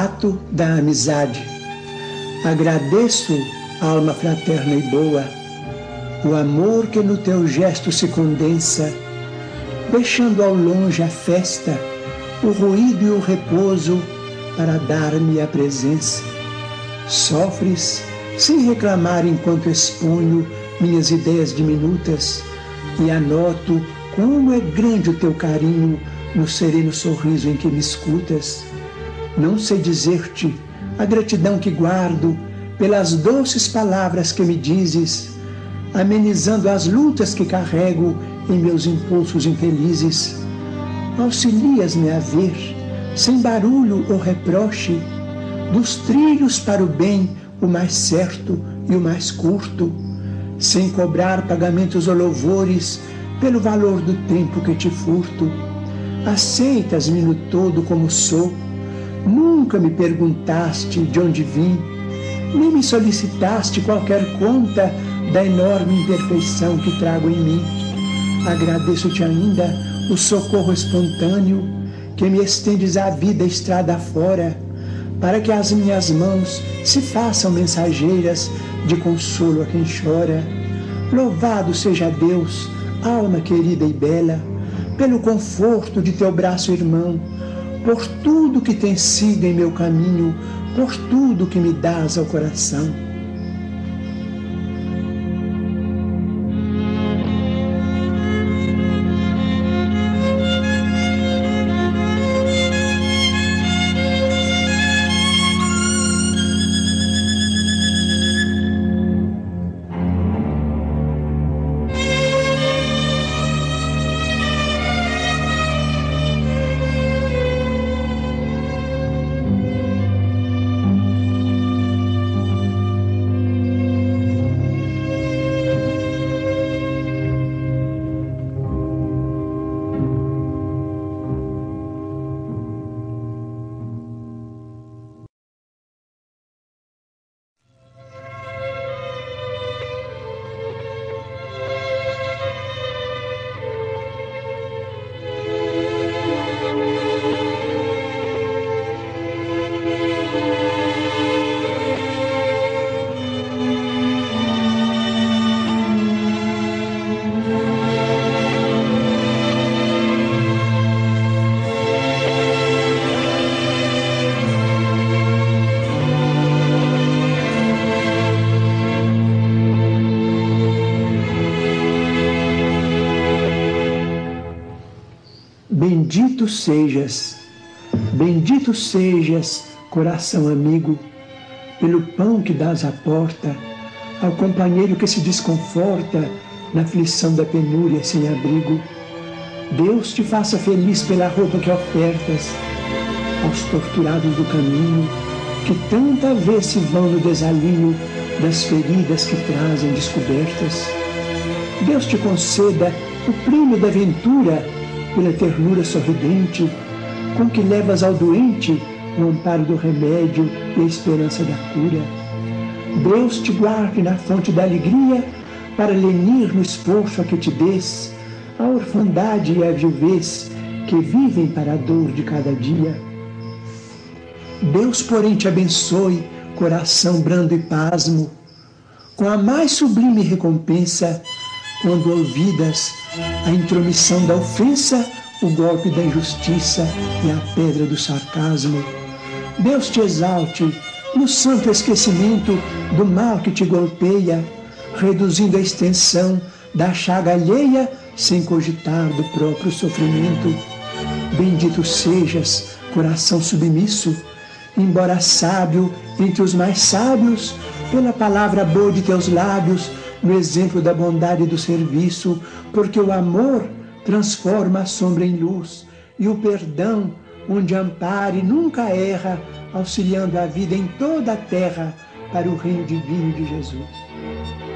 Retrato da amizade. Agradeço, alma fraterna e boa, o amor que no teu gesto se condensa, deixando ao longe a festa, o ruído e o repouso para dar-me a presença. Sofres sem reclamar enquanto exponho minhas ideias diminutas e anoto como é grande o teu carinho no sereno sorriso em que me escutas. Não sei dizer-te a gratidão que guardo pelas doces palavras que me dizes, amenizando as lutas que carrego em meus impulsos infelizes. Auxilias-me a ver, sem barulho ou reproche, dos trilhos para o bem o mais certo e o mais curto, sem cobrar pagamentos ou louvores pelo valor do tempo que te furto. Aceitas-me no todo como sou Nunca me perguntaste de onde vim, nem me solicitaste qualquer conta da enorme imperfeição que trago em mim. Agradeço-te ainda o socorro espontâneo que me estendes a vida estrada fora, para que as minhas mãos se façam mensageiras de consolo a quem chora. Louvado seja Deus, alma querida e bela, pelo conforto de teu braço irmão por tudo que tem sido em meu caminho, por tudo que me dás ao coração. Bendito sejas, bendito sejas, coração amigo, pelo pão que dás à porta, ao companheiro que se desconforta na aflição da penúria sem abrigo. Deus te faça feliz pela roupa que ofertas aos torturados do caminho, que tanta vez se vão no desalinho das feridas que trazem descobertas. Deus te conceda o prêmio da ventura pela ternura sorridente com que levas ao doente o amparo do remédio e a esperança da cura. Deus te guarde na fonte da alegria para lenir no esforço a que te des a orfandade e a viuvez que vivem para a dor de cada dia. Deus, porém, te abençoe, coração brando e pasmo, com a mais sublime recompensa, quando ouvidas a intromissão da ofensa, o golpe da injustiça e a pedra do sarcasmo. Deus te exalte no santo esquecimento do mal que te golpeia, reduzindo a extensão da chaga alheia sem cogitar do próprio sofrimento. Bendito sejas, coração submisso, embora sábio entre os mais sábios, pela palavra boa de teus lábios, no exemplo da bondade e do serviço, porque o amor transforma a sombra em luz e o perdão, onde ampare, nunca erra, auxiliando a vida em toda a terra para o reino divino de Jesus.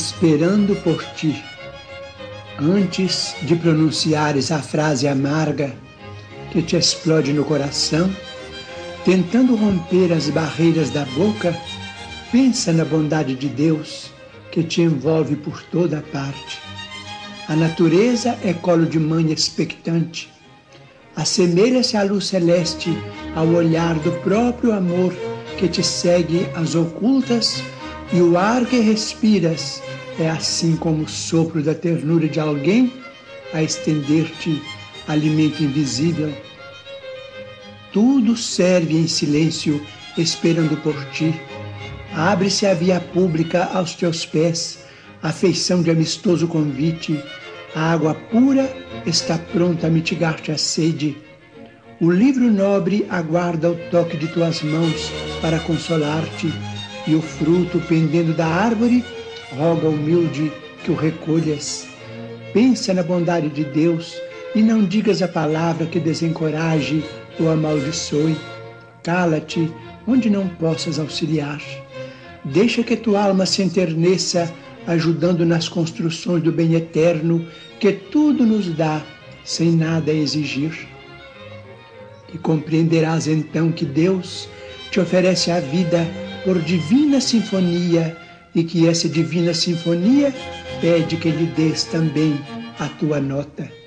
Esperando por ti. Antes de pronunciares a frase amarga que te explode no coração, tentando romper as barreiras da boca, pensa na bondade de Deus que te envolve por toda parte. A natureza é colo de mãe expectante. Assemelha-se à luz celeste ao olhar do próprio amor que te segue às ocultas e o ar que respiras é assim como o sopro da ternura de alguém a estender-te alimento invisível. Tudo serve em silêncio, esperando por ti. Abre-se a via pública aos teus pés, a feição de amistoso convite. A água pura está pronta a mitigar-te a sede. O livro nobre aguarda o toque de tuas mãos para consolar-te e o fruto pendendo da árvore, roga humilde que o recolhas. Pensa na bondade de Deus e não digas a palavra que desencoraje ou amaldiçoe. Cala-te onde não possas auxiliar. Deixa que tua alma se enterneça, ajudando nas construções do bem eterno que tudo nos dá, sem nada exigir. E compreenderás então que Deus te oferece a vida por divina sinfonia e que essa divina sinfonia pede que lhe des também a tua nota.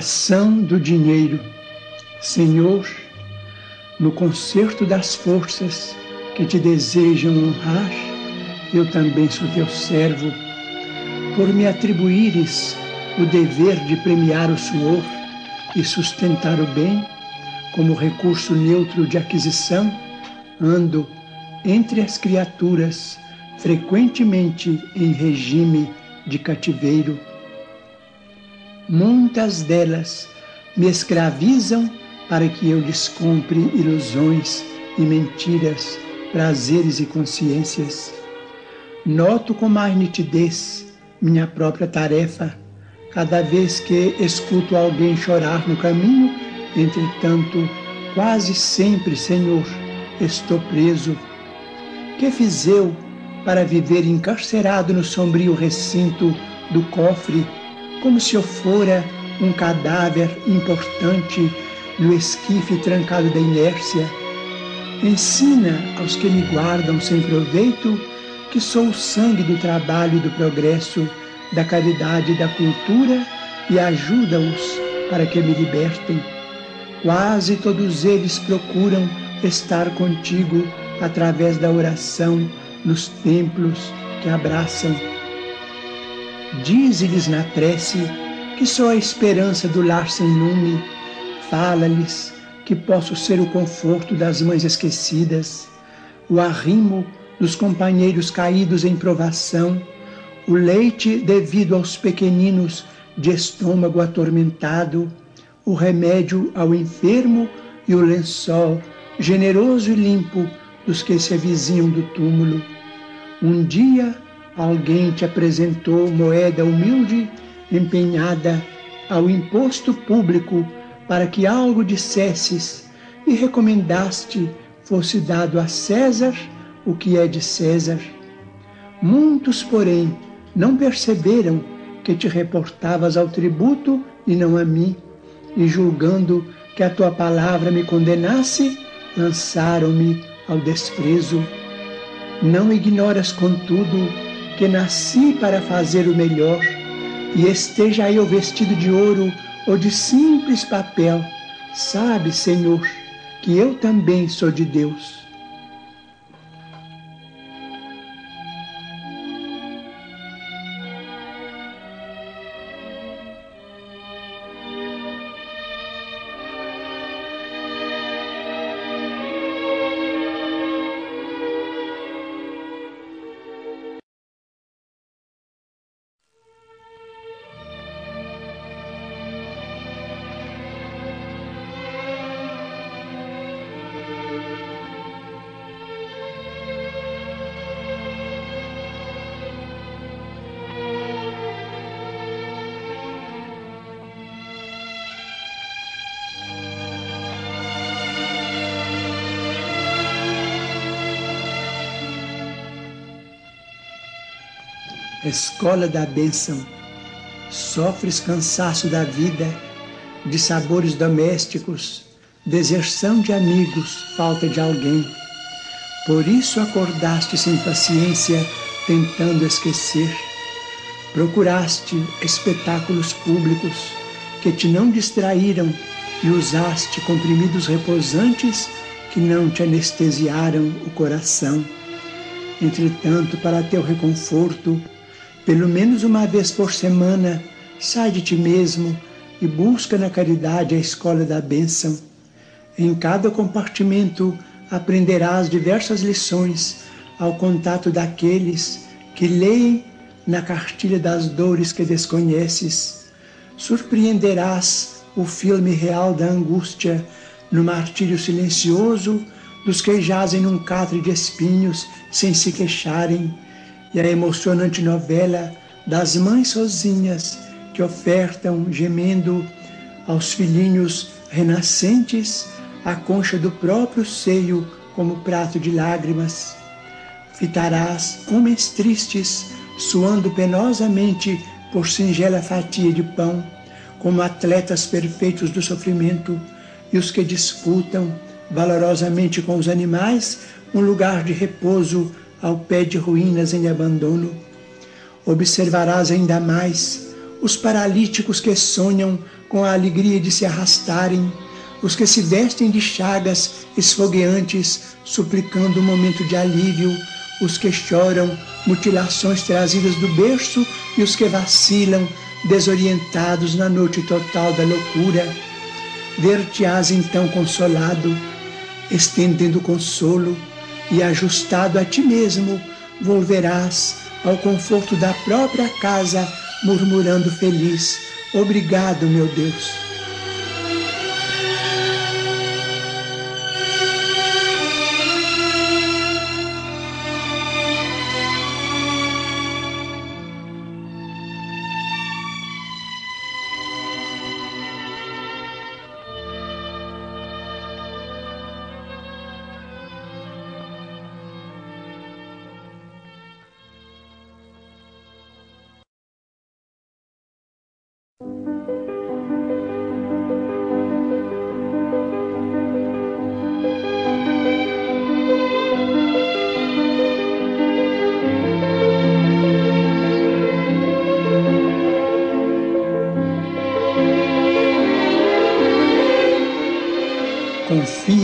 Oração do dinheiro. Senhor, no concerto das forças que te desejam honrar, eu também sou teu servo, por me atribuires o dever de premiar o suor e sustentar o bem como recurso neutro de aquisição, ando entre as criaturas frequentemente em regime de cativeiro muitas delas me escravizam para que eu lhes compre ilusões e mentiras, prazeres e consciências. Noto com mais nitidez minha própria tarefa cada vez que escuto alguém chorar no caminho, entretanto, quase sempre, Senhor, estou preso. Que fiz eu para viver encarcerado no sombrio recinto do cofre como se eu fora um cadáver importante no esquife trancado da inércia. Ensina aos que me guardam sem proveito que sou o sangue do trabalho e do progresso, da caridade e da cultura e ajuda-os para que me libertem. Quase todos eles procuram estar contigo através da oração nos templos que abraçam Dize-lhes na prece que sou a esperança do lar sem lume. Fala-lhes que posso ser o conforto das mães esquecidas, o arrimo dos companheiros caídos em provação, o leite devido aos pequeninos de estômago atormentado, o remédio ao enfermo e o lençol generoso e limpo dos que se avizinham do túmulo. Um dia alguém te apresentou moeda humilde empenhada ao imposto público para que algo dissesses e recomendaste fosse dado a César o que é de César. Muitos, porém, não perceberam que te reportavas ao tributo e não a mim, e julgando que a tua palavra me condenasse, lançaram-me ao desprezo. Não ignoras, contudo, que nasci para fazer o melhor, e esteja eu vestido de ouro ou de simples papel, sabe, Senhor, que eu também sou de Deus. Escola da bênção. Sofres cansaço da vida, de sabores domésticos, deserção de amigos, falta de alguém. Por isso acordaste sem paciência, tentando esquecer. Procuraste espetáculos públicos que te não distraíram e usaste comprimidos repousantes que não te anestesiaram o coração. Entretanto, para teu reconforto, pelo menos uma vez por semana, sai de ti mesmo e busca na caridade a escola da bênção. Em cada compartimento aprenderás diversas lições ao contato daqueles que leem na cartilha das dores que desconheces. Surpreenderás o filme real da angústia no martírio silencioso dos que jazem num catre de espinhos sem se queixarem, e a emocionante novela das mães sozinhas que ofertam, gemendo, aos filhinhos renascentes a concha do próprio seio como prato de lágrimas. Fitarás homens tristes, suando penosamente por singela fatia de pão, como atletas perfeitos do sofrimento, e os que disputam valorosamente com os animais um lugar de repouso ao pé de ruínas em abandono. Observarás ainda mais os paralíticos que sonham com a alegria de se arrastarem, os que se vestem de chagas esfogueantes, suplicando um momento de alívio, os que choram mutilações trazidas do berço e os que vacilam, desorientados na noite total da loucura. Ver-te-ás então consolado, estendendo consolo e ajustado a ti mesmo, volverás ao conforto da própria casa, murmurando feliz: Obrigado, meu Deus.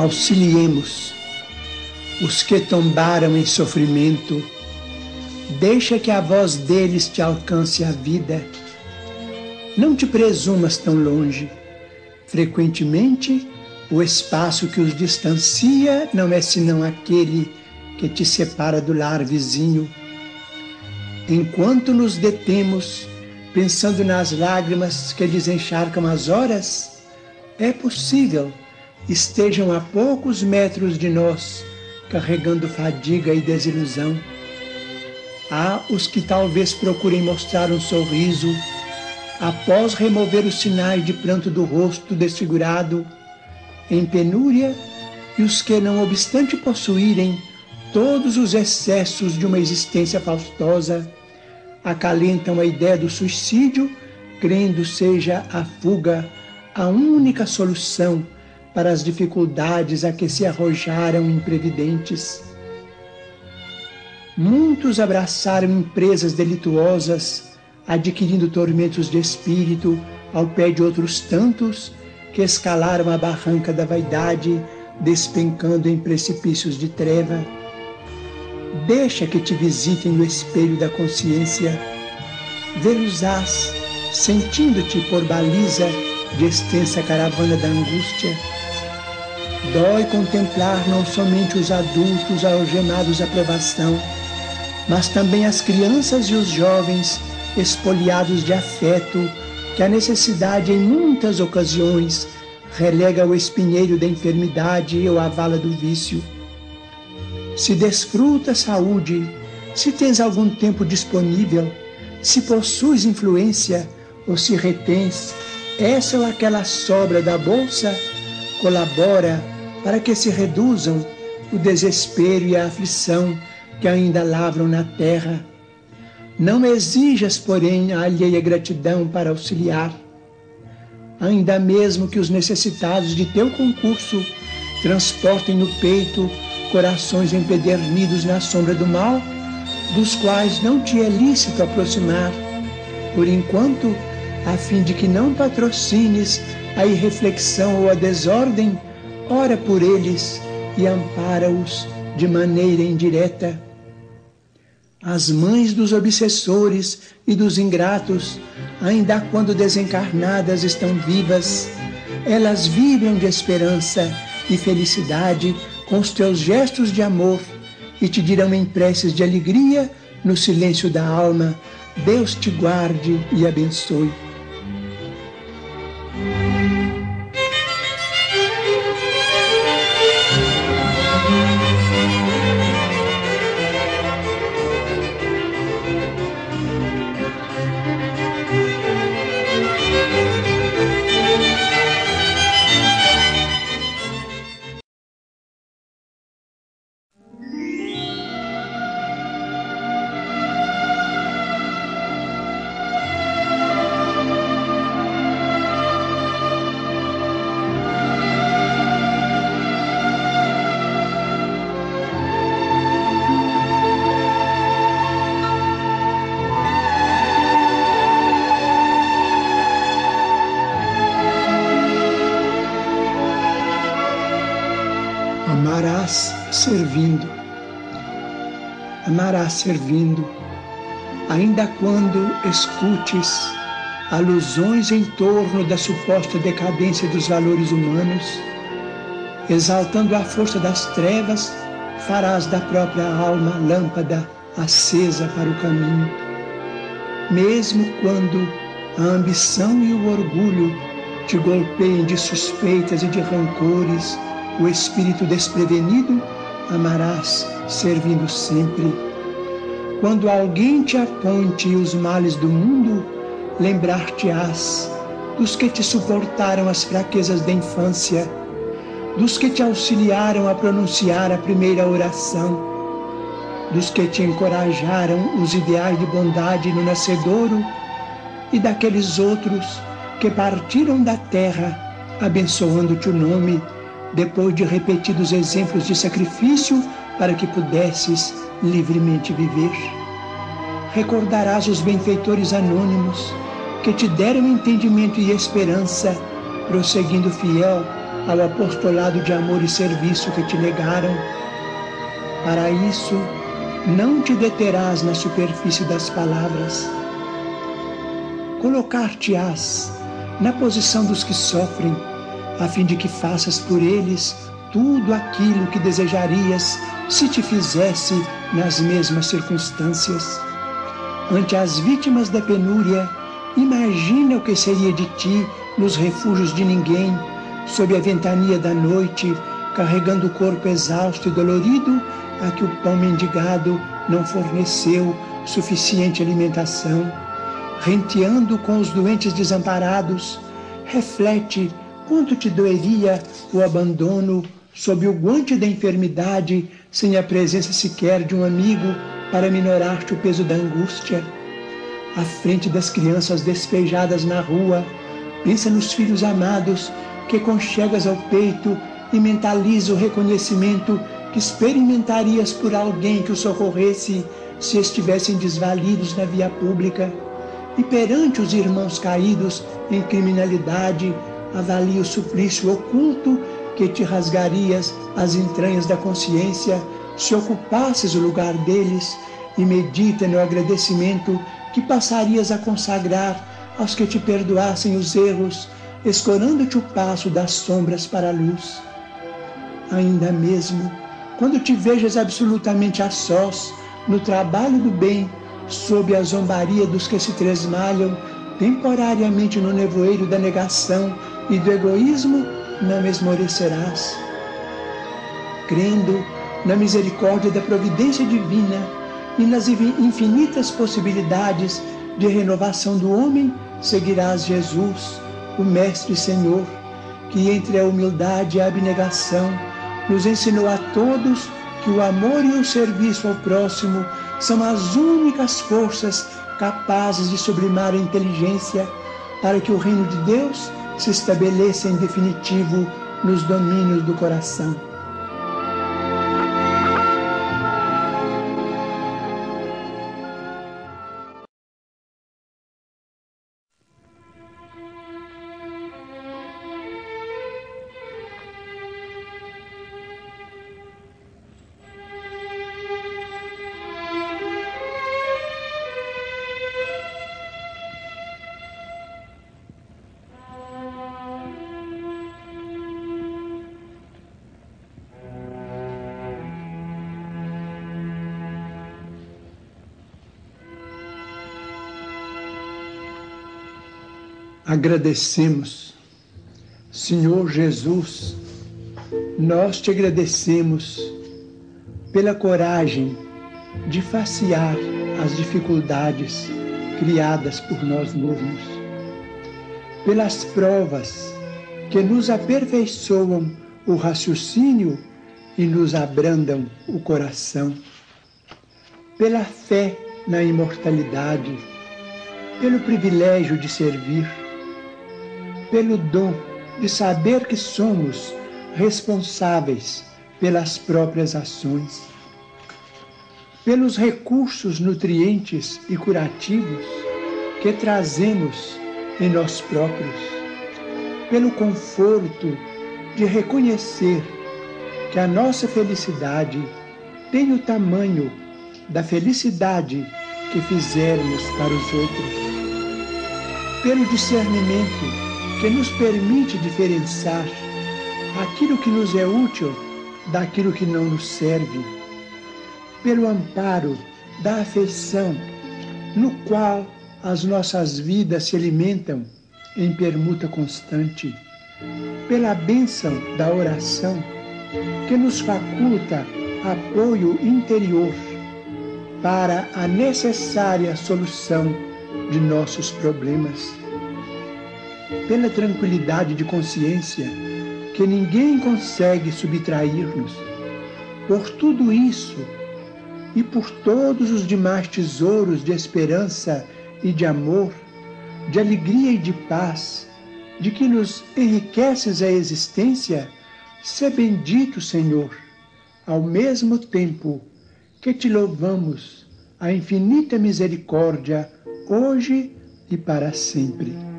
auxiliemos os que tombaram em sofrimento. Deixa que a voz deles te alcance a vida. Não te presumas tão longe. Frequentemente, o espaço que os distancia não é senão aquele que te separa do lar vizinho. Enquanto nos detemos, pensando nas lágrimas que desencharcam as horas, é possível estejam a poucos metros de nós, carregando fadiga e desilusão. Há os que talvez procurem mostrar um sorriso após remover os sinais de pranto do rosto desfigurado, em penúria, e os que, não obstante possuírem todos os excessos de uma existência faustosa, acalentam a ideia do suicídio, crendo seja a fuga a única solução para as dificuldades a que se arrojaram imprevidentes. Muitos abraçaram empresas delituosas, adquirindo tormentos de espírito ao pé de outros tantos que escalaram a barranca da vaidade, despencando em precipícios de treva. Deixa que te visitem no espelho da consciência. Vê-los-ás, sentindo-te por baliza de extensa caravana da angústia. Dói contemplar não somente os adultos algemados à provação, mas também as crianças e os jovens espoliados de afeto que a necessidade, em muitas ocasiões, relega ao espinheiro da enfermidade ou à vala do vício. Se desfruta saúde, se tens algum tempo disponível, se possuis influência ou se retens essa ou aquela sobra da bolsa, colabora para que se reduzam o desespero e a aflição que ainda lavram na terra não exijas, porém, a alheia gratidão para auxiliar. Ainda mesmo que os necessitados de teu concurso transportem no peito corações empedernidos na sombra do mal, dos quais não te é lícito aproximar, por enquanto, a fim de que não patrocines a irreflexão ou a desordem, ora por eles e ampara-os de maneira indireta. As mães dos obsessores e dos ingratos, ainda quando desencarnadas estão vivas, elas vibram de esperança e felicidade com os teus gestos de amor e te dirão em preces de alegria no silêncio da alma: Deus te guarde e abençoe. Amarás servindo, ainda quando escutes alusões em torno da suposta decadência dos valores humanos, exaltando a força das trevas, farás da própria alma lâmpada acesa para o caminho. Mesmo quando a ambição e o orgulho te golpeiem de suspeitas e de rancores, o espírito desprevenido amarás, servindo sempre. Quando alguém te aponte os males do mundo, lembrar-te-ás dos que te suportaram as fraquezas da infância, dos que te auxiliaram a pronunciar a primeira oração, dos que te encorajaram os ideais de bondade no nascedouro e daqueles outros que partiram da terra abençoando-te o nome depois de repetidos exemplos de sacrifício para que pudesses livremente viver. Recordarás os benfeitores anônimos que te deram entendimento e esperança, prosseguindo fiel ao apostolado de amor e serviço que te negaram. Para isso, não te deterás na superfície das palavras. Colocar-te-ás na posição dos que sofrem a fim de que faças por eles tudo aquilo que desejarias se te fizesse nas mesmas circunstâncias. Ante as vítimas da penúria, imagina o que seria de ti nos refúgios de ninguém, sob a ventania da noite, carregando o corpo exausto e dolorido, a que o pão mendigado não forneceu suficiente alimentação. Renteando com os doentes desamparados, reflete quanto te doeria o abandono sob o guante da enfermidade, sem a presença sequer de um amigo para minorar-te o peso da angústia. À frente das crianças despejadas na rua, pensa nos filhos amados que conchegas ao peito e mentaliza o reconhecimento que experimentarias por alguém que os socorresse se estivessem desvalidos na via pública. E perante os irmãos caídos em criminalidade, avalia o suplício oculto que te rasgarias as entranhas da consciência se ocupasses o lugar deles e medita no agradecimento que passarias a consagrar aos que te perdoassem os erros, escorando-te o passo das sombras para a luz. Ainda mesmo, quando te vejas absolutamente a sós no trabalho do bem, sob a zombaria dos que se tresmalham temporariamente no nevoeiro da negação e do egoísmo, não esmorecerás. Crendo na misericórdia da providência divina e nas infinitas possibilidades de renovação do homem, seguirás Jesus, o Mestre e Senhor, que entre a humildade e a abnegação nos ensinou a todos que o amor e o serviço ao próximo são as únicas forças capazes de sublimar a inteligência para que o reino de Deus se estabeleça em definitivo nos domínios do coração. Agradecemos. Senhor Jesus, nós te agradecemos pela coragem de facear as dificuldades criadas por nós mesmos, pelas provas que nos aperfeiçoam o raciocínio e nos abrandam o coração, pela fé na imortalidade, pelo privilégio de servir pelo dom de saber que somos responsáveis pelas próprias ações, pelos recursos nutrientes e curativos que trazemos em nós próprios, pelo conforto de reconhecer que a nossa felicidade tem o tamanho da felicidade que fizermos para os outros, pelo discernimento que nos permite diferenciar aquilo que nos é útil daquilo que não nos serve, pelo amparo da afeição, no qual as nossas vidas se alimentam em permuta constante, pela bênção da oração, que nos faculta apoio interior para a necessária solução de nossos problemas pela tranquilidade de consciência que ninguém consegue subtrair-nos. Por tudo isso e por todos os demais tesouros de esperança e de amor, de alegria e de paz, de que nos enriqueces a existência, se bendito, Senhor, ao mesmo tempo que te louvamos a infinita misericórdia hoje e para sempre.